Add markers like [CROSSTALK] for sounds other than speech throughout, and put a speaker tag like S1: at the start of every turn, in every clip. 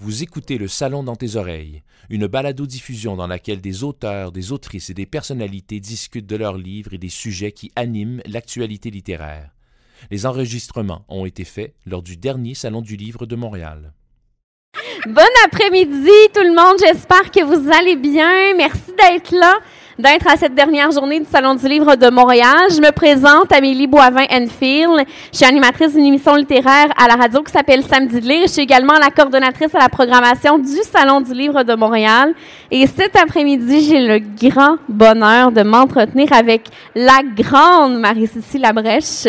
S1: Vous écoutez Le Salon dans tes oreilles, une balado-diffusion dans laquelle des auteurs, des autrices et des personnalités discutent de leurs livres et des sujets qui animent l'actualité littéraire. Les enregistrements ont été faits lors du dernier Salon du Livre de Montréal.
S2: Bon après-midi tout le monde, j'espère que vous allez bien. Merci d'être là d'être à cette dernière journée du Salon du Livre de Montréal. Je me présente, Amélie Boivin-Enfield. Je suis animatrice d'une émission littéraire à la radio qui s'appelle Samedi de lire. Je suis également la coordonnatrice à la programmation du Salon du Livre de Montréal. Et cet après-midi, j'ai le grand bonheur de m'entretenir avec la grande Marie-Cécile Labrèche,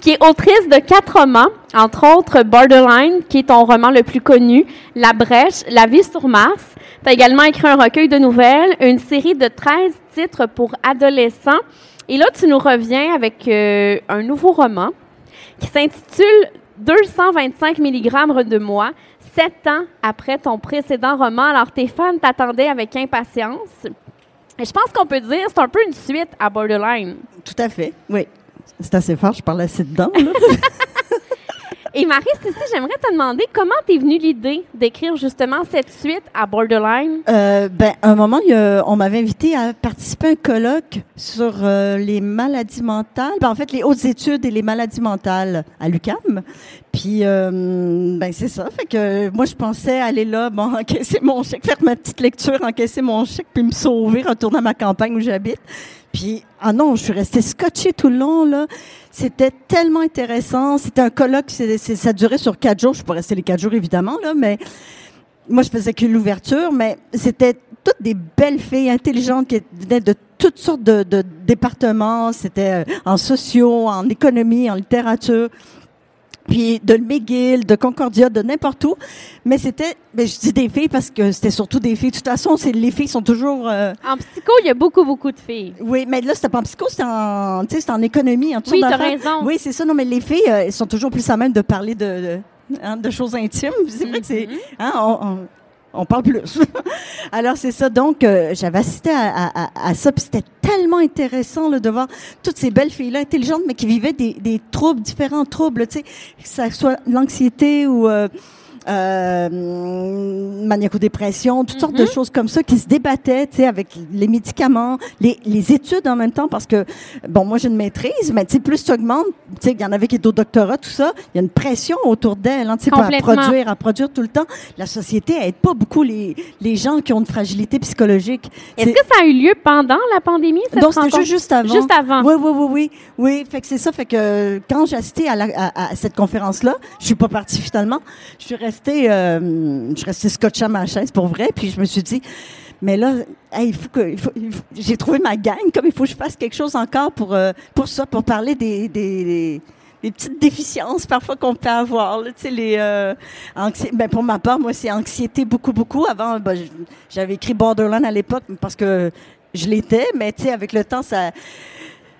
S2: qui est autrice de quatre romans, entre autres Borderline, qui est ton roman le plus connu, La Brèche, La vie sur Mars. Tu as également écrit un recueil de nouvelles, une série de 13 titres pour adolescents. Et là, tu nous reviens avec euh, un nouveau roman qui s'intitule 225 mg de moi, sept ans après ton précédent roman. Alors, tes fans t'attendaient avec impatience. Et je pense qu'on peut dire c'est un peu une suite à Borderline.
S3: Tout à fait, oui. C'est assez fort, je parle assez dedans. [LAUGHS]
S2: Et Marie, ici, j'aimerais te demander comment t'es venue l'idée d'écrire justement cette suite à Borderline?
S3: Euh, ben, un moment, on m'avait invité à participer à un colloque sur euh, les maladies mentales. Ben, en fait, les hautes études et les maladies mentales à l'UCAM. Puis, euh, ben, c'est ça. Fait que moi, je pensais aller là, bon, [LAUGHS] encaisser mon chèque, faire ma petite lecture, encaisser mon chèque, puis me sauver, retourner à ma campagne où j'habite. Puis, ah non, je suis restée scotchée tout le long, là. C'était tellement intéressant. C'était un colloque, ça durait sur quatre jours. Je suis rester les quatre jours, évidemment, là, mais moi, je faisais que l'ouverture, mais c'était toutes des belles filles intelligentes qui venaient de toutes sortes de, de départements. C'était euh, en sociaux, en économie, en littérature puis de McGill, de Concordia, de n'importe où. Mais c'était, ben, je dis des filles parce que c'était surtout des filles. De toute façon, c'est les filles sont toujours. Euh,
S2: en psycho, il y a beaucoup, beaucoup de filles.
S3: Oui, mais là, c'était pas en psycho, c'était en, tu sais, c'était en économie, en
S2: Oui, t'as raison.
S3: Oui, c'est ça. Non, mais les filles, euh, elles sont toujours plus à même de parler de, de, hein, de choses intimes. C'est vrai que c'est,
S2: Mhm.
S3: hein, on, on- on parle plus. [LAUGHS] Alors c'est ça. Donc euh, j'avais assisté à, à, à- ça, puis c'était tellement intéressant là, de voir toutes ces belles filles-là intelligentes, mais qui vivaient des, des troubles, différents troubles, tu sais, que ça soit l'anxiété ou euh, euh, maniaco-dépression, toutes sortes de choses comme ça, qui se débattaient, tu sais, avec les médicaments, les, les études en même temps, parce que bon, moi j'ai une maîtrise, mais tu sais, plus tu augmentes, tu sais, il y en avait qui étaient au doctorat, tout ça, il y a une pression autour d'elle, hein, tu sais, à produire, à produire tout le temps. La société aide pas beaucoup les, les gens qui ont une fragilité psychologique.
S2: Est-ce que ça a eu lieu pendant la pandémie? Cette
S3: donc, c'était juste, juste avant.
S2: Juste avant.
S3: Oui, oui, oui, oui. Oui, fait que c'est ça. Fait que quand j'ai assisté à, la- à- à cette conférence-là, je suis pas partie finalement. Je suis restée, euh, je suis restée scotchée à ma chaise pour vrai. Puis je me suis dit, mais là, il faut que, j'ai trouvé ma gang. Comme il faut que je fasse quelque chose encore pour euh, pour ça, pour parler des des, petites déficiences parfois qu'on peut avoir, les euh, ben pour ma part, moi, c'est anxiété beaucoup, beaucoup. Avant, ben, j'avais écrit Borderline à l'époque parce que je l'étais, mais avec le temps, ça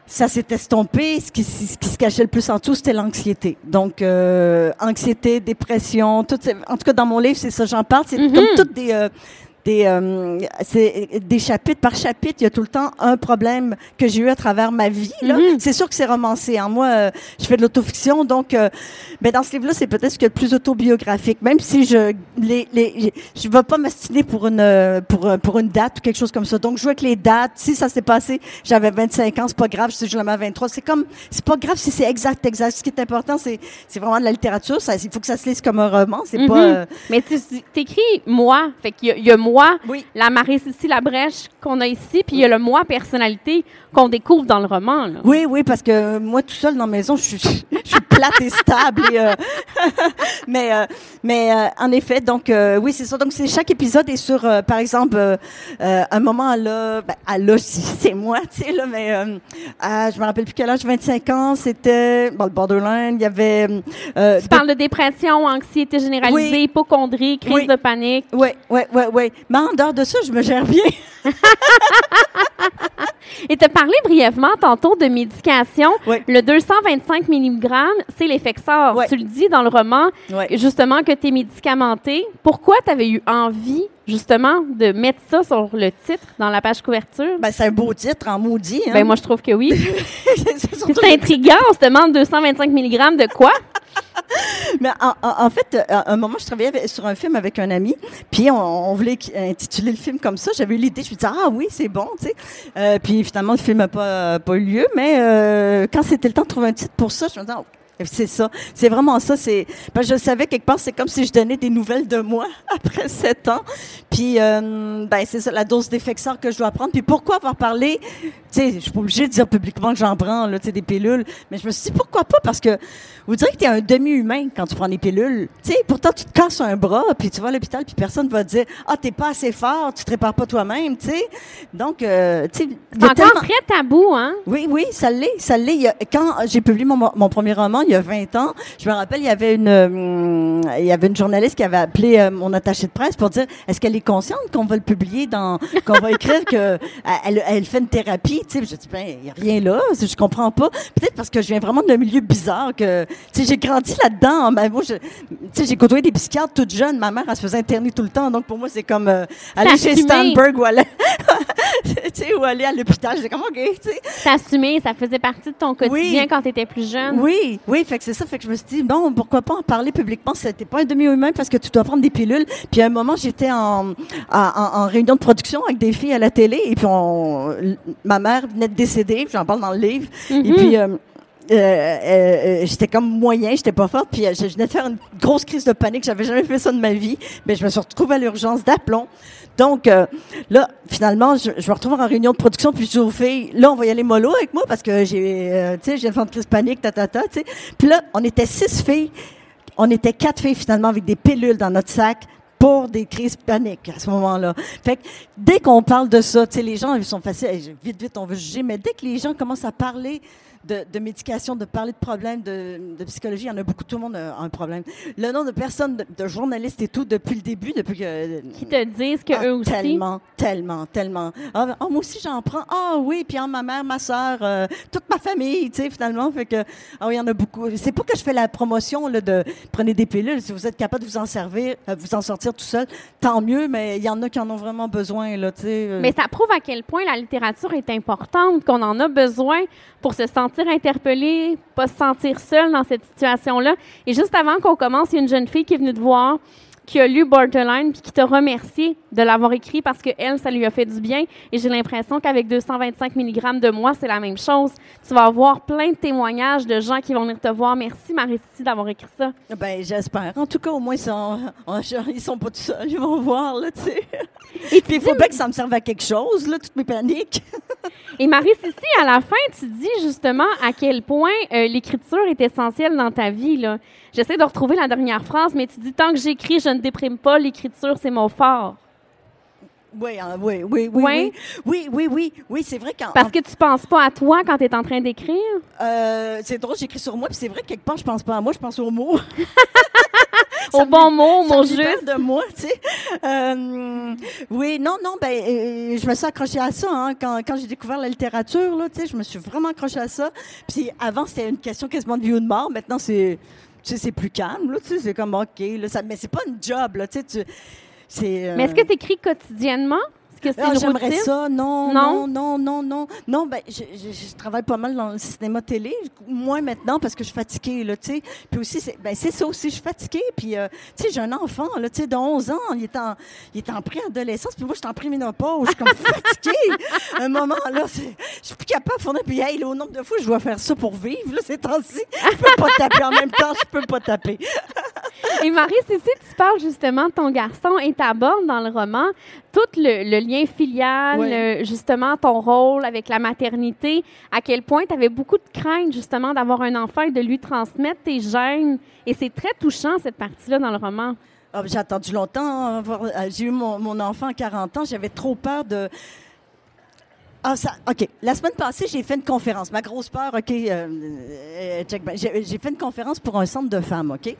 S3: ça s'est estompé. Ce qui, ce qui se cachait le plus en dessous, c'était l'anxiété. Donc, euh, anxiété, dépression, tout, en tout cas, dans mon livre, c'est ça, j'en parle. C'est
S2: Mhm.
S3: comme toutes des, euh, des, euh, c'est des chapitres par chapitre. Il y a tout le temps un problème que j'ai eu à travers ma vie. Là,
S2: Mhm.
S3: c'est sûr que c'est romancé. Hein. Moi, euh, je fais de l'autofiction, donc, euh, ben dans ce livre-là, c'est peut-être ce qu'il y a de plus autobiographique. Même si je, les, les, je vais pas m'astiner pour une, euh, pour, euh, pour une date ou quelque chose comme ça. Donc, je joue avec les dates. Si ça s'est passé, j'avais 25 ans, c'est pas grave. Si je l'ai à 23, c'est comme, c'est pas grave si c'est exact, exact. Ce qui est important, c'est, c'est vraiment de la littérature. Ça, il faut que ça se lise comme un roman. C'est
S2: Mhm.
S3: pas,
S2: Mais tu t'écris moi. Fait qu'il y, y a moi,
S3: oui.
S2: la Marie-Cécile Labrèche qu'on a ici, puis il y a le moi personnalité qu'on découvre dans le roman. Là.
S3: Oui, oui, parce que moi, tout seul dans la maison, je suis, [LAUGHS] je suis plate et stable. et, euh, [LAUGHS] mais, euh, mais euh, en effet, donc, euh, oui, c'est ça. Donc, c'est chaque épisode est sur, euh, par exemple, euh, euh, un moment là, ben, à là, [LAUGHS] c'est moi, tu sais, là, mais euh, à, je me rappelle plus quel âge, 25 ans, c'était, bon, le borderline, il y avait... Euh,
S2: Tu parles de dépression, anxiété généralisée,
S3: Oui.
S2: hypochondrie, crise
S3: Oui.
S2: de panique.
S3: Oui, oui, oui, oui. Mais en dehors de ça, je me gère bien. [LAUGHS]
S2: Et te parlé brièvement tantôt de médication.
S3: Oui.
S2: Le 225 mg, c'est l'effexor.
S3: Ouais.
S2: Tu le dis dans le roman,
S3: Ouais.
S2: justement, que tu es médicamenté. Pourquoi tu avais eu envie, justement, de mettre ça sur le titre, dans la page couverture?
S3: Ben, c'est un beau titre, en maudit. Hein?
S2: Ben, moi, je trouve que oui. [LAUGHS]
S3: C'est
S2: intriguant. On se demande 225 mg de quoi? [LAUGHS]
S3: Mais en, fait, euh, à un moment, je travaillais sur un film avec un ami, puis on, voulait qu- intituler le film comme ça. J'avais eu l'idée, je me disais, ah oui, c'est bon, tu sais. Euh, puis finalement, le film n'a pas, eu lieu, mais euh, quand c'était le temps de trouver un titre pour ça, je me disais, [LAUGHS] c'est ça, c'est vraiment ça. C'est, parce que je savais quelque part, c'est comme si je donnais des nouvelles de moi [LAUGHS] après sept ans. Puis, euh, ben c'est ça, la dose d'effexeur que je dois prendre. Puis pourquoi avoir parlé? Tu sais, je suis pas obligée de dire publiquement que j'en prends, là, tu sais, des pilules. Mais je me suis dit pourquoi pas? Parce que vous direz que tu es un demi-humain quand tu prends des pilules. Tu sais, pourtant tu te casses un bras, puis tu vas à l'hôpital, puis personne va te dire ah t'es pas assez fort, tu te répares pas toi-même, tu sais. Donc, euh, tu sais,
S2: encore
S3: tellement-
S2: très tabou, hein?
S3: oui, oui, ça l'est, ça l'est. Quand j'ai publié mon, mon premier roman, il y a 20 ans, je me rappelle, il y avait une, hum, il y avait une journaliste qui avait appelé euh, mon attaché de presse pour dire, est-ce qu'elle est consciente qu'on va le publier dans, qu'on va écrire que [LAUGHS] euh, elle, elle fait une thérapie, tu sais? Je dis, ben, il y a rien là, je comprends pas. Peut-être parce que je viens vraiment d'un milieu bizarre que, tu sais, j'ai grandi là-dedans. Ben, moi, tu sais, j'ai côtoyé des psychiatres toute jeune. Ma mère, elle se faisait interner tout le temps. Donc, pour moi, c'est comme, euh, aller chez. Stanberg ou aller, [LAUGHS] tu sais, ou aller à l'hôpital. J'étais comme, OK, tu sais.
S2: T'assumer, ça faisait partie de ton quotidien
S3: Oui.
S2: quand tu étais plus jeune.
S3: Oui, oui, fait que c'est ça. Fait que je me suis dit, bon, pourquoi pas en parler publiquement? C'était pas un demi-humain parce que tu dois prendre des pilules. Puis à un moment, j'étais en, en, réunion de production avec des filles à la télé et puis on, ma mère venait de décéder, j'en parle dans le livre. Et
S2: Mhm.
S3: puis, euh, euh, euh, euh, j'étais comme moyen, j'étais pas forte, puis euh, je venais de faire une grosse crise de panique, j'avais jamais fait ça de ma vie, mais je me suis retrouvée à l'urgence d'aplomb. Donc euh, là, finalement, je, je me retrouve en réunion de production, puis je dis aux filles, là, on va y aller mollo avec moi parce que j'ai, euh, tu sais, j'ai une crise de panique, ta ta ta, tu sais. Puis là, on était six filles, on était quatre filles finalement avec des pilules dans notre sac pour des crises paniques à ce moment-là. Fait que dès qu'on parle de ça, tu sais, les gens ils sont faciles, vite vite on veut juger, mais dès que les gens commencent à parler de, de médication, de parler de problèmes de, de psychologie, il y en a beaucoup, tout le monde a un problème. Le nombre de personnes, de, de journalistes et tout, depuis le début, depuis que...
S2: Qui te disent que
S3: Ah,
S2: eux aussi?
S3: Tellement, tellement, tellement. Ah, ah, moi aussi, j'en prends. Ah oui, puis ah, ma mère, ma soeur, toute ma famille, tu sais, finalement. Fait que, ah oui, il y en a beaucoup. C'est pas que je fais la promotion là, de prenez des pilules. Si vous êtes capable de vous en servir, euh, vous en sortir tout seul, tant mieux, mais il y en a qui en ont vraiment besoin, là, tu sais. euh.
S2: Mais ça prouve à quel point la littérature est importante, qu'on en a besoin pour se sentir interpellé, pas se sentir seul dans cette situation-là. Et juste avant qu'on commence, il y a une jeune fille qui est venue te voir, qui a lu Borderline, puis qui t'a remercié de l'avoir écrit parce que elle, ça lui a fait du bien. Et j'ai l'impression qu'avec 225 mg de moi, c'est la même chose. Tu vas avoir plein de témoignages de gens qui vont venir te voir. Merci, Marie-Cécile, d'avoir écrit ça.
S3: Ben, j'espère. En tout cas, au moins, ils sont, ils sont pas tout seuls. Ils vont voir, là, tu sais.
S2: Et
S3: Puis il faut bien que ça me serve à quelque chose, là, toutes mes paniques.
S2: Et Marie-Cécile, à la fin, tu dis justement à quel point euh, l'écriture est essentielle dans ta vie. là. J'essaie de retrouver la dernière phrase, mais tu dis tant que j'écris, je ne déprime pas, l'écriture, c'est mon fort.
S3: Oui, hein, oui, oui, oui, oui, oui, oui, oui, oui, c'est vrai qu'en
S2: Parce que tu penses pas à toi quand tu es en train d'écrire?
S3: Euh, c'est drôle, j'écris sur moi, puis c'est vrai que quelque part, je pense pas à moi, je pense aux mots. [LAUGHS]
S2: Au bon mot,
S3: libère
S2: juste.
S3: de moi, tu sais. Euh, oui, non, non, ben, euh, je me suis accrochée à ça, hein, quand, quand j'ai découvert la littérature, là, tu sais, je me suis vraiment accrochée à ça. Puis avant, c'était une question quasiment de vie ou de mort. Maintenant, c'est, tu sais, c'est plus calme, là, tu sais, c'est comme, OK, là, ça, mais c'est pas une job, là, tu sais, tu- c'est... euh,
S2: Mais est-ce que tu écris quotidiennement? Est-ce que c'est
S3: ah, J'aimerais ça. Non,
S2: Non?
S3: non, non, non, non. Ben, je, je- je travaille pas mal dans le cinéma télé. Moins maintenant parce que je suis fatiguée, là, tu sais. Puis aussi, c'est, ben, c'est ça aussi, je suis fatiguée. Puis, euh, tu sais, j'ai un enfant, là, tu sais, de 11 ans. Il est en, il est en préadolescence. Puis moi, je suis en préménopause. Je suis comme [LAUGHS] fatiguée. un moment, là, je suis plus capable de fournir. Puis, hey, là, au nombre de fois, je dois faire ça pour vivre, là, ces temps-ci. Je peux pas taper en même temps. Je peux pas taper. [LAUGHS]
S2: Et Marie-Cécile, tu parles justement de ton garçon et t'abordes dans le roman tout le, le lien filial,
S3: Ouais.
S2: le- justement ton rôle avec la maternité, à quel point tu avais beaucoup de crainte justement d'avoir un enfant et de lui transmettre tes gènes. Et c'est très touchant cette partie-là dans le roman.
S3: Ah, j'ai attendu longtemps. avoir- euh, J'ai eu mon, mon enfant à 40 ans. J'avais trop peur de. Ah, ça, OK. La semaine passée, j'ai fait une conférence. Ma grosse peur, OK, euh, euh. J'ai j'ai fait une conférence pour un centre de femmes, OK?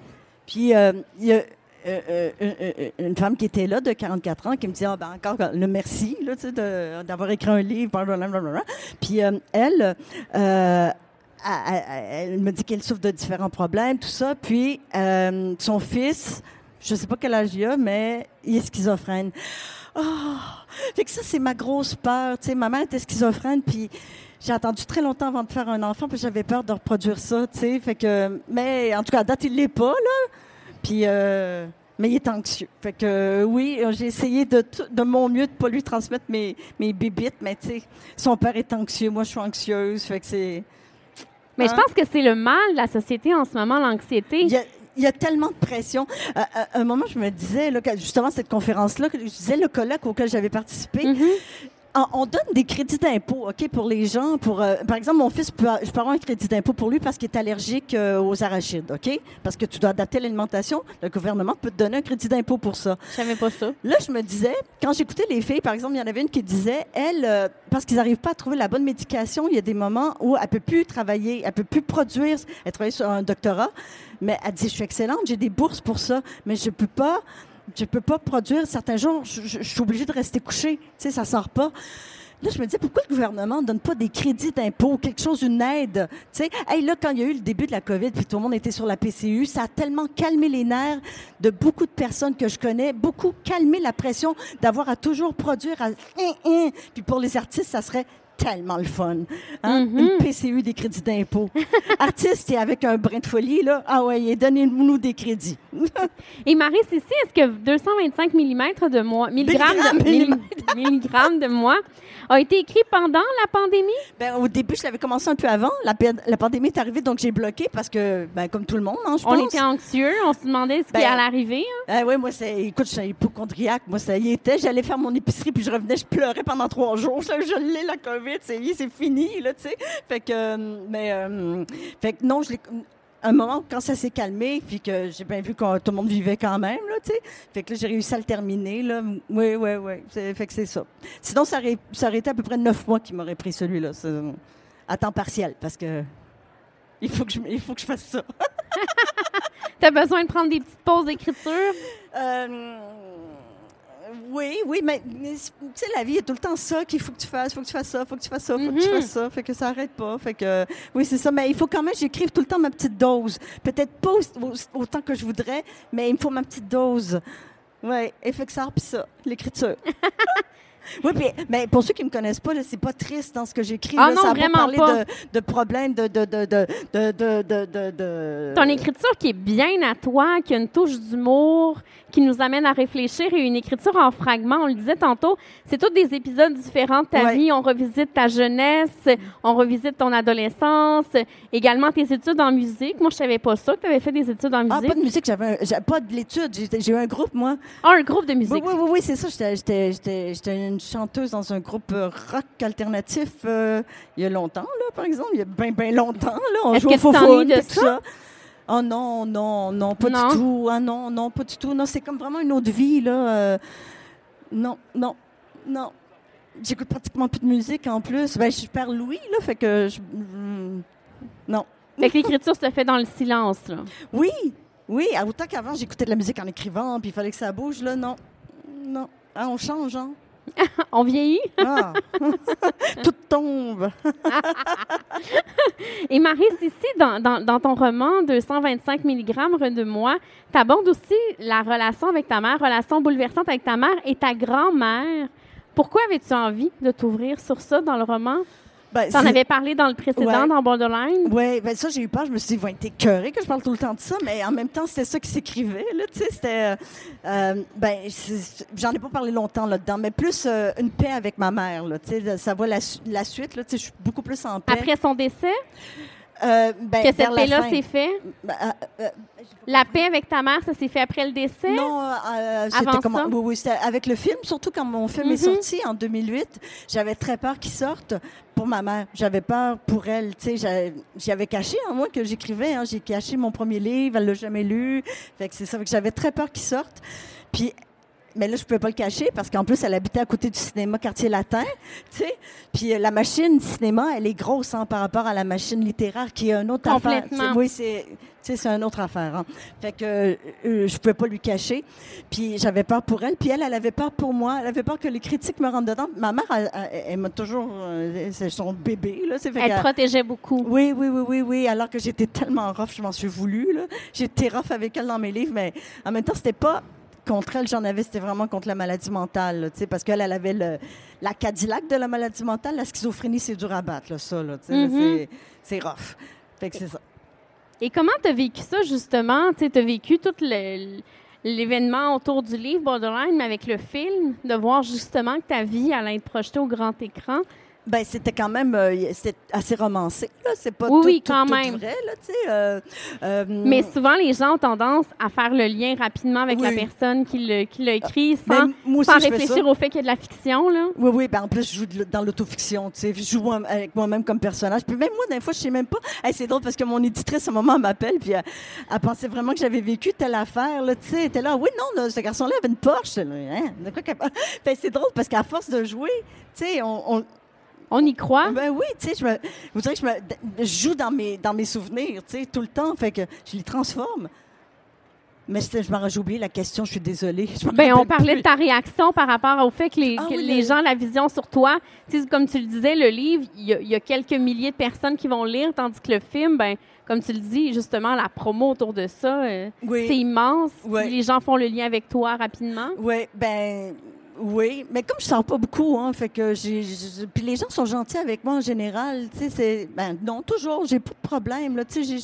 S3: Puis, euh, il y a euh, euh, une femme qui était là, de 44 ans, qui me dit, ah, ben, encore le merci, là, tu sais, d'avoir écrit un livre, blablabla. Puis, elle, elle, me dit qu'elle souffre de différents problèmes, tout ça. Puis, son fils, je sais pas quel âge il a, mais il est schizophrène. Ah! Fait que ça, c'est ma grosse peur. Tu sais, ma mère était schizophrène, puis j'ai attendu très longtemps avant de faire un enfant, puis j'avais peur de reproduire ça, tu sais. Fait que, mais en tout cas, à date, il l'est pas, là. Puis, euh, mais il est anxieux. Fait que, euh, oui, j'ai essayé de, tout- de mon mieux de pas lui transmettre mes, mes bébites, mais tu sais, son père est anxieux, moi, je suis anxieuse. Fait que c'est.
S2: Mais je
S3: Hein?
S2: pense que c'est le mal de la société en ce moment, l'anxiété.
S3: Il y, a, tellement de pression. À, à un moment, je me disais, là, justement, cette conférence-là, je disais le colloque auquel j'avais participé,
S2: Mhm.
S3: on, on donne des crédits d'impôt, OK, pour les gens. Pour, euh, par exemple, mon fils, peut, je peux avoir un crédit d'impôt pour lui parce qu'il est allergique euh, aux arachides, OK? Parce que tu dois adapter l'alimentation. Le gouvernement peut te donner un crédit d'impôt pour ça.
S2: Je savais pas ça.
S3: Là, je me disais, quand j'écoutais les filles, par exemple, il y en avait une qui disait, elle, euh, parce qu'ils n'arrivent pas à trouver la bonne médication, il y a des moments où elle peut plus travailler, elle peut plus produire, elle travaille sur un doctorat, mais elle dit, je suis excellente, j'ai des bourses pour ça, mais je peux pas, je peux pas produire certains jours, je, suis obligée de rester couchée, tu sais, ça sort pas. Là, je me disais, pourquoi le gouvernement ne donne pas des crédits d'impôt, quelque chose, une aide? Tu sais, hey, là, quand il y a eu le début de la COVID, puis tout le monde était sur la PCU, ça a tellement calmé les nerfs de beaucoup de personnes que je connais, beaucoup calmé la pression d'avoir à toujours produire. À... Puis pour les artistes, ça serait tellement le fun. Hein? Une PCU, des crédits d'impôt. [LAUGHS] Artiste, et avec un brin de folie, là, ah ouais, donnez-nous des crédits. [LAUGHS]
S2: Et Marie, ici, est-ce que 225 mm de moi, milligrammes de,
S3: Milligrammes,
S2: milli- milligrammes [LAUGHS] de moi, a été écrit pendant la pandémie?
S3: Ben, au début, je l'avais commencé un peu avant. La, la pandémie est arrivée, donc j'ai bloqué parce que, ben, comme tout le monde, hein, je
S2: On
S3: pense.
S2: était anxieux, on se demandait ce qui
S3: Ben,
S2: allait arriver. hein?
S3: Ah oui, moi, c'est, écoute, je suis hypochondriaque. Moi, ça y était. J'allais faire mon épicerie, puis je revenais, je pleurais pendant trois jours. Je, je l'ai, la COVID, c'est, c'est fini, là, tu sais. Fait que, euh, mais, euh, fait que non, je l'ai, un moment, quand ça s'est calmé, puis que j'ai bien vu que tout le monde vivait quand même, là, tu sais. Fait que là, j'ai réussi à le terminer, là. Oui, oui, oui. C'est, fait que c'est ça. Sinon, ça aurait, ça aurait été à peu près neuf mois qui m'aurait pris celui-là. à temps partiel, parce que il faut que je, il faut que je fasse ça. [LAUGHS]
S2: T'as besoin de prendre des petites pauses d'écriture?
S3: Euh, oui, oui, mais, mais tu sais, la vie, il y a tout le temps ça qu'il faut que tu fasses, faut que tu fasses ça, faut que tu fasses ça, faut que tu fasses ça, fait que ça arrête pas. Fait que, oui, c'est ça, mais il faut quand même que j'écrive tout le temps ma petite dose. Peut-être pas au- au- autant que je voudrais, mais il me faut ma petite dose. Oui, et fait que ça, puis ça, l'écriture. [LAUGHS] [LAUGHS] Oui, puis mais pour ceux qui ne me connaissent pas, c'est pas triste dans ce que j'écris.
S2: Ah
S3: là,
S2: non,
S3: ça
S2: vraiment
S3: parler
S2: pas.
S3: De, de problèmes, de de, de, de,
S2: Ton écriture qui est bien à toi, qui a une touche d'humour, qui nous amène à réfléchir et une écriture en fragments. On le disait tantôt, c'est tous des épisodes différents de ta vie. On revisite ta jeunesse, on revisite ton adolescence, également tes études en musique. Moi, je savais pas ça que tu avais fait des études en musique.
S3: Pas de musique, j'avais pas de l'étude. J'ai eu un groupe, moi.
S2: Ah, un groupe de musique.
S3: Oui, oui, oui, c'est ça. J'étais une chanteuse dans un groupe euh, rock alternatif euh, il y a longtemps, là, par exemple. Il y a bien, bien longtemps. Là. On
S2: que
S3: au faux
S2: de
S3: tout
S2: ça?
S3: Oh non, non, non, pas
S2: Non?
S3: du tout. Ah non, non, pas du tout. Non, c'est comme vraiment une autre vie, là. euh, non, non, non. J'écoute pratiquement plus de musique en plus. Ben, je perds Louis, là, fait que je... mm, Non.
S2: Fait que l'écriture se fait dans le silence. Là.
S3: Oui, oui. Autant qu'avant, j'écoutais de la musique en écrivant, puis il fallait que ça bouge, là, non. Non. Ah, on change, hein? [LAUGHS]
S2: On vieillit.
S3: Ah. [LAUGHS] Tout tombe. [LAUGHS]
S2: Et Marie, ici, dans, dans, dans ton roman 225 mg de moi, tu abordes aussi la relation avec ta mère, relation bouleversante avec ta mère et ta grand-mère. Pourquoi avais-tu envie de t'ouvrir sur ça dans le roman?
S3: Ben,
S2: Tu en avais parlé dans le précédent,
S3: Ouais.
S2: dans Borderline?
S3: Oui, ben ça, j'ai eu peur. Je me suis dit, ils vont être écœurés que je parle tout le temps de ça, mais en même temps, c'était ça qui s'écrivait, là, tu sais, c'était... euh, euh, ben, j'en ai pas parlé longtemps là-dedans, mais plus euh, une paix avec ma mère, là, tu sais, ça voit la suite, là, tu sais, je suis beaucoup plus en paix.
S2: Après son décès,
S3: Euh, ben,
S2: que cette paix-là s'est fait.
S3: Ben, euh, euh,
S2: La paix avec ta mère, ça s'est fait après le décès?
S3: Non, euh, c'était
S2: Avant
S3: comment?
S2: ça?
S3: Oui, oui, avec le film, surtout quand mon film est
S2: Mhm.
S3: sorti en 2008, j'avais très peur qu'il sorte pour ma mère. J'avais peur pour elle, tu sais, j'avais- caché en moi que j'écrivais, hein, j'ai caché mon premier livre, elle l'a jamais lu. Fait que c'est ça, que j'avais très peur qu'il sorte. Puis mais là, je pouvais pas le cacher parce qu'en plus, elle habitait à côté du cinéma Quartier Latin, sais. Puis euh, la machine cinéma, elle est grosse hein, par rapport à la machine littéraire qui est une autre affaire. Oui, c'est, une autre affaire. hein. Fait que euh, euh, je pouvais pas lui cacher. Puis j'avais peur pour elle. Puis elle, elle avait peur pour moi. Elle avait peur que les critiques me rentrent dedans. Ma mère, elle, elle- elle m'a toujours, euh, c'est son bébé là. fait
S2: Elle protégeait beaucoup.
S3: oui, oui, oui, oui, oui. Alors que j'étais tellement rough, je m'en suis voulu. J'étais rough avec elle dans mes livres, mais en même temps, c'était pas contre elle, j'en avais, c'était vraiment contre la maladie mentale, tu sais, parce qu'elle, elle avait le, la Cadillac de la maladie mentale. La schizophrénie, c'est dur à battre, là, ça, là, tu sais, là,
S2: Mhm.
S3: c'est- rough. Fait que c'est ça.
S2: Et comment tu as vécu ça, justement? Tu as vécu tout le- l'événement autour du livre Borderline, mais avec le film, de voir justement que ta vie allait être projetée au grand écran.
S3: Ben, c'était quand même euh, c'était assez romancé, là. C'est pas
S2: Oui,
S3: tout,
S2: oui,
S3: tout-
S2: quand
S3: tout
S2: même.
S3: vrai, là, tu sais. euh, euh,
S2: Mais souvent, les gens ont tendance à faire le lien rapidement avec la personne qui l'a écrit
S3: ben,
S2: sans,
S3: aussi,
S2: sans réfléchir au fait qu'il y a de la fiction. Là.
S3: Oui, oui, ben en plus, je joue de- dans l'autofiction. Je joue avec moi-même comme personnage. Puis même moi, des fois, je sais même pas. Hey, c'est drôle parce que mon éditrice, à un moment, elle m'appelle, puis elle, elle pensait vraiment que j'avais vécu telle affaire, là. Elle était là, oui, non, là, ce garçon-là avait une Porsche. Hein? [LAUGHS] Ben, c'est drôle parce qu'à force de jouer, on, on-
S2: On y croit?
S3: ben oui, tu sais, je me, vous que je, me, je joue dans mes, dans mes souvenirs, tu sais, tout le temps, fait que je les transforme. Mais c'était- je m'en j'ai oublié la question, je suis désolée. Je
S2: Ben, on parlait
S3: plus.
S2: de ta réaction par rapport au fait que les,
S3: Ah
S2: que
S3: oui,
S2: les
S3: le-
S2: gens, la vision sur toi, tu sais, comme tu le disais, le livre, il y, a- il y a quelques milliers de personnes qui vont lire, tandis que le film, ben, comme tu le dis, justement, la promo autour de ça, euh,
S3: Oui.
S2: c'est immense. Les gens font le lien avec toi rapidement.
S3: Oui, ben oui, mais comme je sors pas beaucoup, hein, fait que j'ai, puis les gens sont gentils avec moi en général, tu sais, c'est, ben non, toujours, j'ai pas de problème, là, tu sais,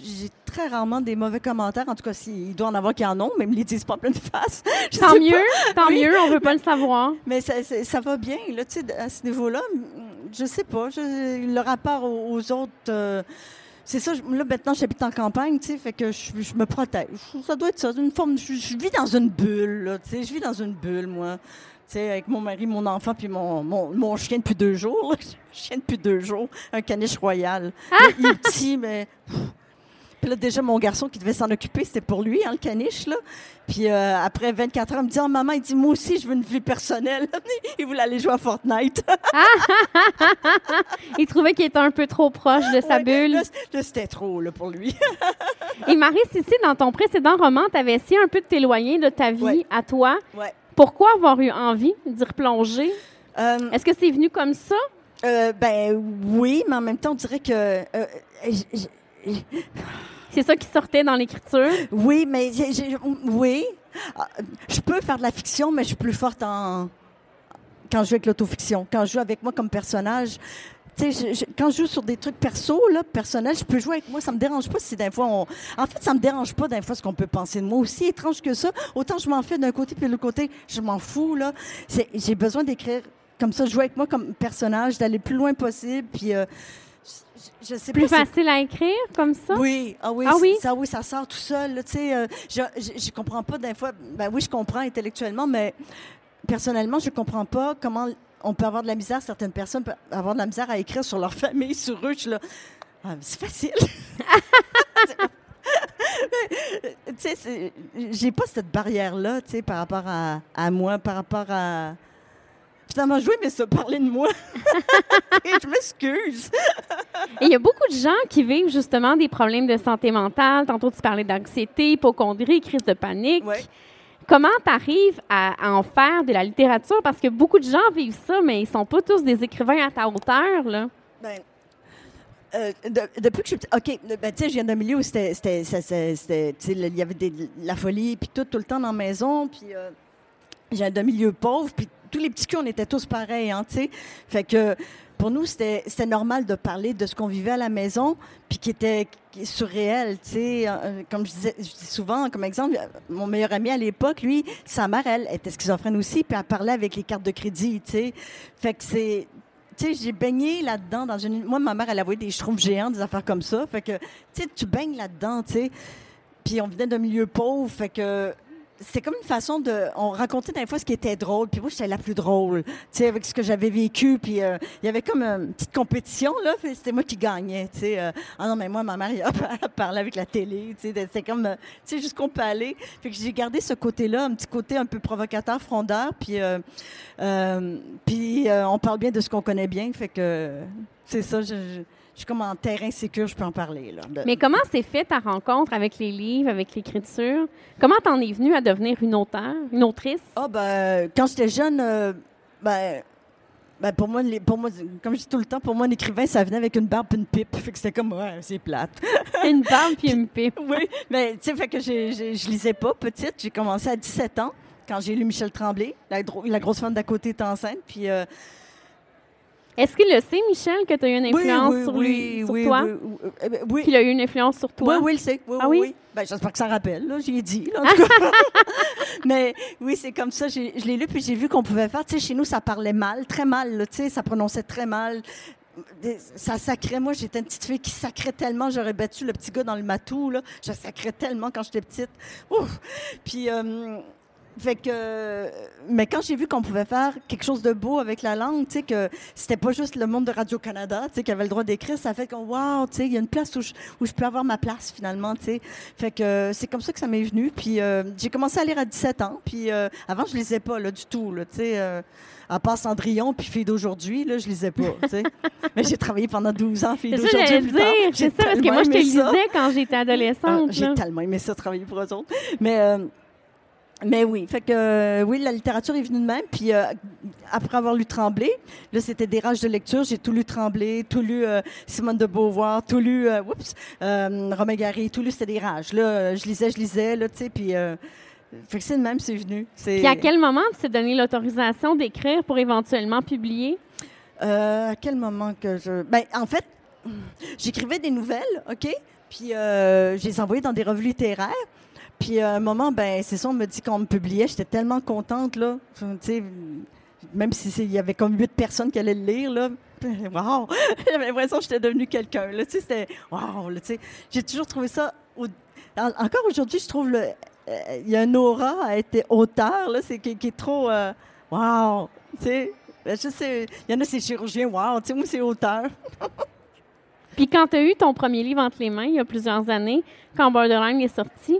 S3: j'ai, très rarement des mauvais commentaires, en tout cas, s'il doit en avoir qui en ont, mais ils me les disent pas en pleine face. [LAUGHS]
S2: Tant mieux, tant
S3: Oui.
S2: mieux, on veut pas le savoir.
S3: Mais ça, ça- ça va bien, là, tu sais, à ce niveau-là. Je sais pas. je- le rapport aux, aux autres. euh, c'est ça, là, maintenant, j'habite en campagne, tu sais, fait que je, je me protège. Ça doit être ça, une forme. Je, je vis dans une bulle, là, tu sais, je vis dans une bulle, moi. Tu sais, avec mon mari, mon enfant, puis mon, mon, mon chien depuis deux jours. là. [LAUGHS] chien depuis deux jours, un caniche royal. Là, il est petit, mais. pff. Puis là, déjà, mon garçon qui devait s'en occuper, c'était pour lui, hein, le caniche, là. Puis euh, après 24 heures, il me dit, oh, maman, il dit, moi aussi, je veux une vie personnelle. [LAUGHS] il voulait aller jouer à Fortnite. [LAUGHS]
S2: Il trouvait qu'il était un peu trop proche de sa
S3: Ouais,
S2: bulle.
S3: Là, c'était trop, là, pour lui. [LAUGHS]
S2: Et Marie, ici, dans ton précédent roman, tu avais essayé un peu de t'éloigner de ta vie
S3: Ouais.
S2: à toi.
S3: Ouais.
S2: Pourquoi avoir eu envie d'y replonger?
S3: Euh,
S2: Est-ce que c'est venu comme ça?
S3: euh, ben oui, mais en même temps, on dirait que... j- j-
S2: C'est ça qui sortait dans l'écriture?
S3: oui, mais oui. Ah, Je peux faire de la fiction, mais je suis plus forte en... Quand je joue avec l'autofiction. Quand je joue avec moi comme personnage... Je- je- quand je joue sur des trucs perso, là, personnels, je peux jouer avec moi. Ça me dérange pas si d'un fois on. En fait, ça me dérange pas d'un fois ce qu'on peut penser de moi. Aussi étrange que ça, autant je m'en fais d'un côté puis de l'autre côté, je m'en fous là. J'ai besoin d'écrire comme ça, jouer avec moi comme personnage, d'aller le plus loin possible. Puis euh, je, sais
S2: Plus
S3: pas.
S2: facile à écrire comme ça?
S3: oui, ah oui,
S2: Ah oui?
S3: ça oui, ça sort tout seul. là, Tu sais, euh, je, je, je comprends pas d'un fois. Ben oui, je comprends intellectuellement, mais personnellement, je comprends pas comment on peut avoir de la misère. Certaines personnes peuvent avoir de la misère à écrire sur leur [LAUGHS] famille, sur eux. Je suis là, ah, c'est facile. [LAUGHS] tu sais, c'est- j'ai pas cette barrière-là, tu sais, par rapport à, à moi, par rapport à. Finalement, jouer, mais se parler de moi. [LAUGHS] Et je m'excuse.
S2: Et il y a beaucoup de gens qui vivent justement des problèmes de santé mentale. Tantôt, tu parlais d'anxiété, hypochondrie, crise de panique.
S3: Ouais.
S2: Comment tu arrives à, à en faire de la littérature? Parce que beaucoup de gens vivent ça, mais ils sont pas tous des écrivains à ta hauteur. Là.
S3: Ben, euh, de- depuis que je suis OK, ben, tu sais, je viens d'un milieu où c'était, ça- ça- il y avait des, la folie, puis tout, tout le temps dans la maison, puis euh, je viens d'un milieu pauvre, puis tous les petits culs, on était tous pareils, hein, tu sais. Fait que pour nous, c'était, normal de parler de ce qu'on vivait à la maison, puis qui était surréel, tu sais. Euh, Comme je disais, je dis souvent, comme exemple, mon meilleur ami à l'époque, lui, sa mère, elle, était schizophrène aussi, puis elle parlait avec les cartes de crédit, tu sais. Fait que c'est tu sais, j'ai baigné là-dedans dans une. Moi, ma mère, elle a envoyé des schtroumpfs géants, des affaires comme ça. Fait que, tu sais, tu baignes là-dedans, tu sais. Puis on venait d'un milieu pauvre, fait que c'était comme une façon de. On racontait des fois ce qui était drôle, puis moi, j'étais la plus drôle, tu sais, avec ce que j'avais vécu. Puis euh, il y avait comme une petite compétition, là, c'était moi qui gagnais, tu sais. euh, ah non, mais moi, ma mère, elle parlait avec la télé, tu sais. C'était comme. euh, Tu sais, jusqu'on peut aller. Fait que j'ai gardé ce côté-là, un petit côté un peu provocateur, frondeur, puis. euh, euh, puis euh, on parle bien de ce qu'on connaît bien, fait que c'est ça. Je- je suis comme en terrain sécure, je peux en parler. Là, de-
S2: Mais comment s'est fait ta rencontre avec les livres, avec l'écriture? Comment t'en es venue à devenir une auteure, une autrice?
S3: Ah ben, quand j'étais jeune, euh, ben, Ben pour moi, les- pour moi, comme je dis tout le temps, pour moi, un écrivain, ça venait avec une barbe et une pipe. Fait que c'était comme, ouais, c'est plate. [LAUGHS]
S2: Une barbe puis une pipe.
S3: oui, mais tu sais, fait que j'ai- je lisais pas petite. J'ai commencé à 17 ans quand j'ai lu Michel Tremblay. La grosse femme d'à côté est enceinte. Puis, euh,
S2: Est-ce qu'il le sait, Michel, que tu as eu une influence
S3: oui,
S2: sur,
S3: oui,
S2: lui, sur
S3: oui,
S2: toi?
S3: oui, oui, euh, ben, oui.
S2: Qu'il a eu une influence sur toi?
S3: Oui, oui, il sait. Oui,
S2: Ah
S3: oui. Ben, j'espère que ça rappelle, là. J'y ai dit, là, en [LAUGHS] tout cas. [LAUGHS] Mais oui, c'est comme ça. J'ai- Je l'ai lu, puis j'ai vu qu'on pouvait faire. Tu sais, chez nous, ça parlait mal, très mal, là, tu sais, ça prononçait très mal. Ça sacrait. Moi, j'étais une petite fille qui sacrait tellement. J'aurais battu le petit gars dans le matou, là. Je sacrais tellement quand j'étais petite. Ouf! Puis, euh, fait que, mais quand j'ai vu qu'on pouvait faire quelque chose de beau avec la langue, tu sais, que c'était pas juste le monde de Radio-Canada, tu sais, qui avait le droit d'écrire, ça fait que, wow, tu sais, il y a une place où je, où je peux avoir ma place, finalement, tu sais. Fait que c'est comme ça que ça m'est venu. Puis euh, j'ai commencé à lire à 17 ans. Puis euh, avant, je lisais pas, là, du tout, là, tu sais. euh, à part Cendrillon puis Fille d'aujourd'hui, là, je lisais pas, tu sais. [LAUGHS] Mais j'ai travaillé pendant 12 ans, Fille d'aujourd'hui, plus
S2: dire.
S3: tard.
S2: C'est ça, parce que moi, je te lisais quand j'étais
S3: Ah,
S2: adolescente.
S3: J'ai tellement aimé ça, travailler pour eux autres. Mais, mais oui, fait que euh, oui, la littérature est venue de même. Puis euh, après avoir lu Tremblay, là, c'était des rages de lecture. J'ai tout lu Tremblay, tout lu euh, Simone de Beauvoir, tout lu, oups, Romain Gary, tout lu, c'était des rages. Là, je lisais, je lisais, là, tu sais, puis... Fait que c'est de même, c'est venu.
S2: Puis à quel moment tu t'es donné l'autorisation d'écrire pour éventuellement publier?
S3: À quel moment que je. Ben, en fait, j'écrivais des nouvelles, OK? Puis je les envoyais dans des revues littéraires. Puis à un moment, ben, c'est ça, on me dit qu'on me publiait. J'étais tellement contente, là. Tu sais, même si c'est- il y avait comme huit personnes qui allaient le lire, là. [LAUGHS] Wow! [LAUGHS] J'avais l'impression que j'étais devenue quelqu'un, là. Tu sais, c'était. Wow! Tu sais. J'ai toujours trouvé ça. Encore aujourd'hui, je trouve le. euh, Il y a un aura à être auteur, là, c'est qui, est trop. euh, wow! Tu. Ben, sais, il y en a, c'est chirurgien, wow, tu sais, moi, c'est auteur. [LAUGHS]
S2: Puis quand tu as eu ton premier livre entre les mains, il y a plusieurs années, quand Borderline est sorti,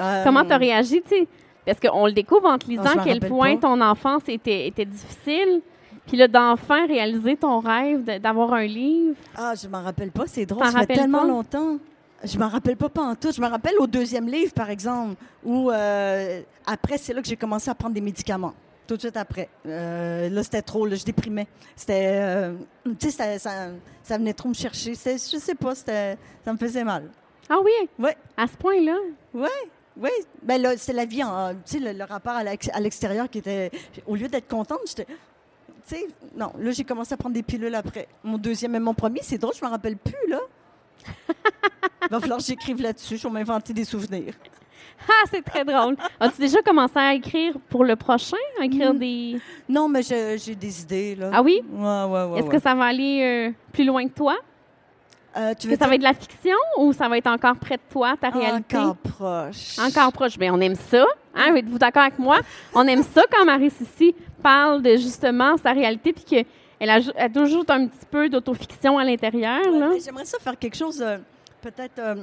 S3: Euh,
S2: comment tu as réagi? tu sais? Parce qu'on le découvre en te lisant à quel point
S3: pas.
S2: ton enfance était, était difficile. Puis là, d'enfin réaliser ton rêve d'avoir un livre.
S3: Ah, je m'en rappelle pas, c'est drôle, ça fait tellement
S2: pas?
S3: longtemps. Je m'en rappelle pas pas en tout. Je me rappelle au deuxième livre, par exemple, où euh, après, c'est là que j'ai commencé à prendre des médicaments. Tout de suite après. Euh, là, c'était trop, là, je déprimais. C'était, euh, tu sais, ça, ça, venait trop me chercher. Je sais pas, ça me faisait mal.
S2: Ah oui?
S3: Ouais.
S2: À ce point-là?
S3: Oui, ben là, c'est la vie, en, tu sais, le, le rapport à l'ex- à l'extérieur qui était, au lieu d'être contente, j'étais, tu sais, non, là, j'ai commencé à prendre des pilules après. Mon deuxième et mon premier, c'est drôle, je me rappelle plus, là. Il [LAUGHS] va falloir que j'écrive là-dessus, je vais m'inventer des souvenirs.
S2: Ah, c'est très drôle. As-tu déjà commencé à écrire pour le prochain? À écrire
S3: Mm.
S2: des.
S3: Non, mais j'ai des idées, là.
S2: Ah oui?
S3: Ouais, ouais, ouais.
S2: Est-ce
S3: ouais.
S2: que ça va aller euh, plus loin que toi?
S3: Euh, tu
S2: que ça va être de la fiction ou ça va être encore près de toi, ta réalité?
S3: Encore proche.
S2: Encore proche. Bien, on aime ça. Hein? Êtes-vous d'accord avec moi? On aime ça quand Marie Sissi parle de justement sa réalité puis qu'elle elle toujours un petit peu d'autofiction à l'intérieur.
S3: Ouais, J'aimerais ça faire quelque chose, euh, peut-être euh,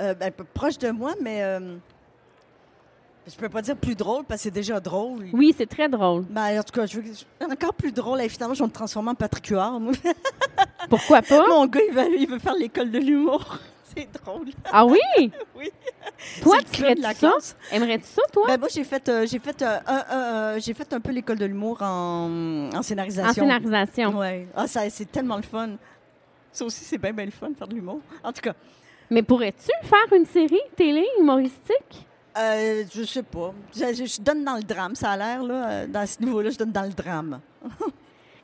S3: euh, ben, peu proche de moi, mais euh, je peux pas dire plus drôle parce que c'est déjà drôle.
S2: Oui, c'est très drôle.
S3: Ben, en tout cas, je veux encore plus drôle. Et finalement, je vais me transformer en Patrick Huard. [LAUGHS]
S2: Pourquoi pas? [LAUGHS]
S3: Mon gars, il veut, il veut faire l'école de l'humour. [LAUGHS] C'est drôle.
S2: Ah oui?
S3: Oui.
S2: Toi, tu ferais
S3: la
S2: ça?
S3: classe.
S2: Aimerais-tu ça, toi?
S3: Ben, moi, j'ai fait, euh, j'ai fait, euh, euh, j'ai fait un peu l'école de l'humour en, en
S2: en
S3: scénarisation.
S2: scénarisation.
S3: Ouais. Ah, ça, c'est tellement le fun. Ça aussi, c'est bien, bien le fun, faire de l'humour. En tout cas,
S2: Mais pourrais-tu faire une série télé humoristique?
S3: Euh, je sais pas. Je, donne dans le drame, ça a l'air, là. euh, Dans ce niveau-là, je donne dans le drame. [LAUGHS]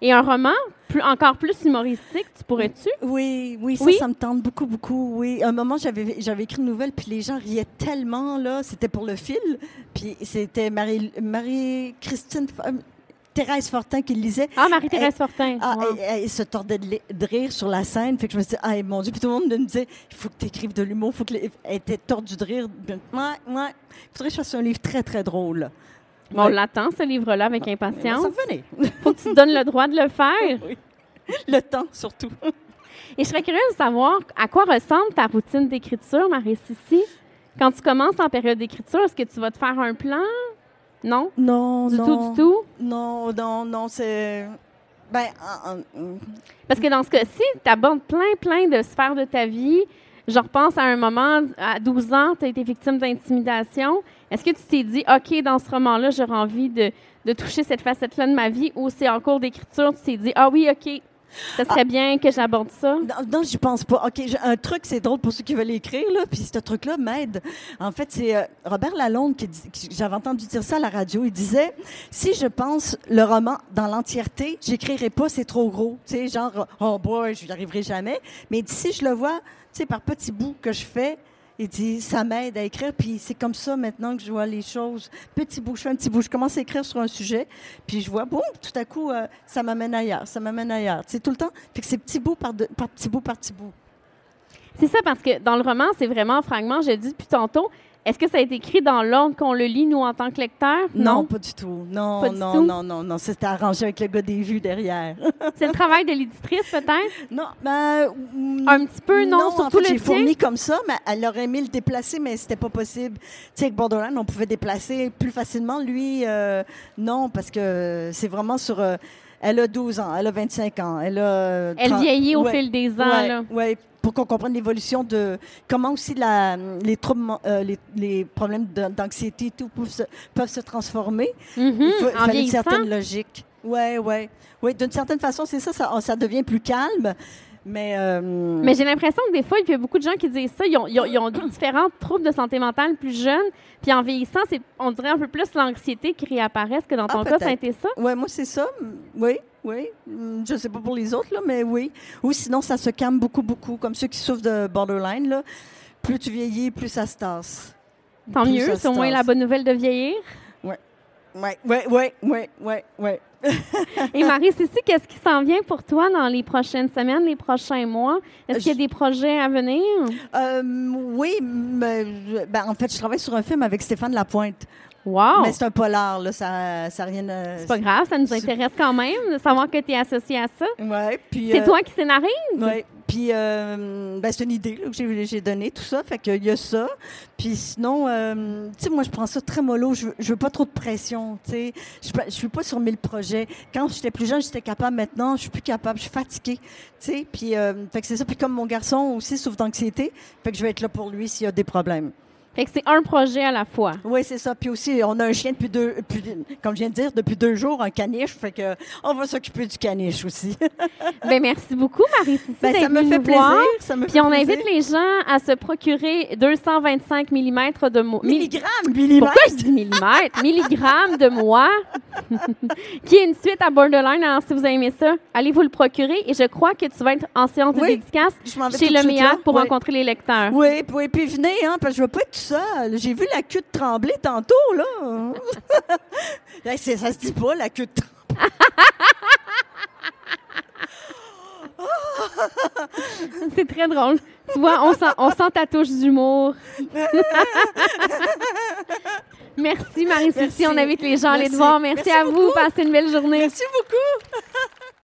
S2: Et un roman plus, encore plus humoristique, tu pourrais-tu?
S3: Oui, oui, ça,
S2: Oui?
S3: ça me tente beaucoup, beaucoup. Oui, un moment, j'avais, j'avais écrit une nouvelle, puis les gens riaient tellement, là. C'était pour le fil. Puis c'était Marie, Marie-Christine, Thérèse Fortin qui le lisait.
S2: Ah, Marie-Thérèse Fortin.
S3: Ah,
S2: Wow.
S3: elle, elle se tordait de, rire sur la scène. Fait que je me suis dit, ah, mon Dieu. Puis tout le monde me disait, il faut que tu écrives de l'humour. Faut que les- Elle était tordue de rire. Ouais, ouais. Il faudrait que je fasse un livre très, très drôle.
S2: Bon, on
S3: Ouais.
S2: l'attend, ce livre-là, avec impatience.
S3: Ça venait. [LAUGHS]
S2: Faut que tu te donnes le droit de le faire. [LAUGHS]
S3: Le temps, surtout.
S2: Et je serais curieuse de savoir à quoi ressemble ta routine d'écriture, Marie-Sissi. Quand tu commences en période d'écriture, est-ce que tu vas te faire un plan? Non?
S3: Non,
S2: Du
S3: non.
S2: tout, du tout?
S3: Non, non, non, c'est. Ben, en- en-
S2: Parce que dans ce cas-ci, tu abordes plein, plein de sphères de ta vie. je repense à un moment, à 12 ans, tu as été victime d'intimidation. Est-ce que tu t'es dit, OK, dans ce roman-là, j'aurais envie de, de toucher cette facette-là de ma vie, ou c'est en cours d'écriture, tu t'es dit, ah oui, OK, ça serait bien que j'aborde ça.
S3: Non, non j'y pense pas. OK, un truc, c'est drôle pour ceux qui veulent écrire, là, puis ce truc-là m'aide. En fait, c'est euh, Robert Lalonde qui- j'avais entendu dire ça à la radio. Il disait si je pense le roman dans l'entièreté, j'écrirai pas, c'est trop gros. Tu sais, genre, oh boy, je n'y arriverai jamais. Mais si je le vois, tu sais, par petits bouts que je fais, il dit, ça m'aide à écrire, puis c'est comme ça maintenant que je vois les choses. Petit bout, je fais un petit bout, je commence à écrire sur un sujet, puis je vois, bon, tout à coup, euh, ça m'amène ailleurs, ça m'amène ailleurs. C'est tout le temps, fait que c'est petit bout par, petit bout par petit bout.
S2: C'est ça, parce que dans le roman, c'est vraiment en fragments. Je dis depuis tantôt. Est-ce que ça a été écrit dans l'ordre qu'on le lit, nous, en tant que lecteur?
S3: Non, pas du tout. Non,
S2: Pas du
S3: non,
S2: tout?
S3: non, non, non, C'était arrangé avec le gars des vues derrière. [LAUGHS]
S2: C'est le travail de l'éditrice, peut-être?
S3: non, ben, mm,
S2: Un petit peu, non,
S3: en
S2: surtout
S3: fait,
S2: le
S3: j'ai fourni comme ça, mais elle aurait aimé le déplacer, mais c'était pas possible. Tu sais, avec Borderline, on pouvait déplacer plus facilement. Lui, euh, non, parce que c'est vraiment sur. euh, elle a 12 ans, elle a 25 ans, elle a. euh,
S2: Elle
S3: 30
S2: vieillit au
S3: ouais,
S2: fil des ans,
S3: ouais,
S2: là.
S3: ouais, pour qu'on comprenne l'évolution de comment aussi la, les troubles, euh, les, les problèmes d'anxiété et tout peuvent se, peuvent se transformer. Il faut- il
S2: en
S3: fallait une certaine logique. Ouais, ouais, ouais. D'une certaine façon, c'est ça, ça, ça devient plus calme, mais. euh,
S2: Mais j'ai l'impression que des fois, il y a beaucoup de gens qui disent ça. Ils ont, ils ont- ils ont différents troubles de santé mentale plus jeunes. Puis en vieillissant, c'est, on dirait un peu plus l'anxiété qui réapparaît. Est-ce que dans
S3: Ah,
S2: ton cas, ça a été ça?
S3: Ouais, moi, c'est ça. Oui, oui. Mm, Je sais pas pour les autres, là, mais oui. Ou sinon, ça se calme beaucoup, beaucoup. Comme ceux qui souffrent de borderline, là. Plus tu vieillis, plus ça se tasse.
S2: Tant
S3: Plus
S2: mieux. C'est au moins la bonne nouvelle de vieillir.
S3: Ouais, ouais, ouais, ouais, ouais, ouais. [LAUGHS]
S2: Et Marie, c'est si qu'est-ce qui s'en vient pour toi dans les prochaines semaines, les prochains mois? Est-ce qu'il y a des projets à venir?
S3: Euh, oui, mais je- ben, en fait, je travaille sur un film avec Stéphane Lapointe.
S2: Wow!
S3: Mais c'est un polar, là. Ça, ça rien.
S2: C'est pas grave, ça nous intéresse quand même de savoir que tu es associé à ça.
S3: Ouais, puis.
S2: C'est
S3: euh,
S2: toi qui scénarise?
S3: Oui. Puis, euh, ben, c'est une idée là, que j'ai, donnée, tout ça. Fait qu'il y a ça. Puis sinon, euh, tu sais, moi, je prends ça très mollo. Je, veux- je veux pas trop de pression, tu sais. Je, je suis pas sur mille projets. Quand j'étais plus jeune, j'étais capable. Maintenant, je suis plus capable. Je suis fatiguée, tu sais. Puis, fait que c'est ça. Puis comme mon garçon aussi souffre d'anxiété, fait que je vais être là pour lui s'il y a des problèmes.
S2: Fait que c'est un projet à la fois.
S3: Oui, c'est ça. Puis aussi, on a un chien depuis deux, comme je viens de dire, depuis deux jours, un caniche. Fait que on va s'occuper du caniche aussi. [LAUGHS]
S2: ben merci beaucoup, Marie-Cécile,
S3: Ben, ça me fait plaisir.
S2: voir.
S3: Ça me
S2: Puis on
S3: plaisir.
S2: invite les gens à se procurer 225 mm de mo- mille-
S3: Milligrammes, millimètres.
S2: Pourquoi je dis millimètres? [LAUGHS] Milligrammes de moi, [LAUGHS] qui est une suite à Borderline. Alors, si vous aimez ça, allez vous le procurer. Et je crois que tu vas être en séance de dédicace chez le. MEAC pour
S3: Oui.
S2: rencontrer les lecteurs.
S3: Oui, puis, oui, puis venez, hein, parce que je veux pas être seul. J'ai vu la queue de trembler tantôt, là. [LAUGHS] Ça se dit pas, la queue de trembler. [LAUGHS]
S2: C'est très drôle. Tu vois, on sent, on sent ta touche d'humour. [LAUGHS] Merci, Marie-Cécile. On invite les gens à aller te voir. Merci,
S3: Merci
S2: à vous. Passez une belle journée.
S3: Merci beaucoup.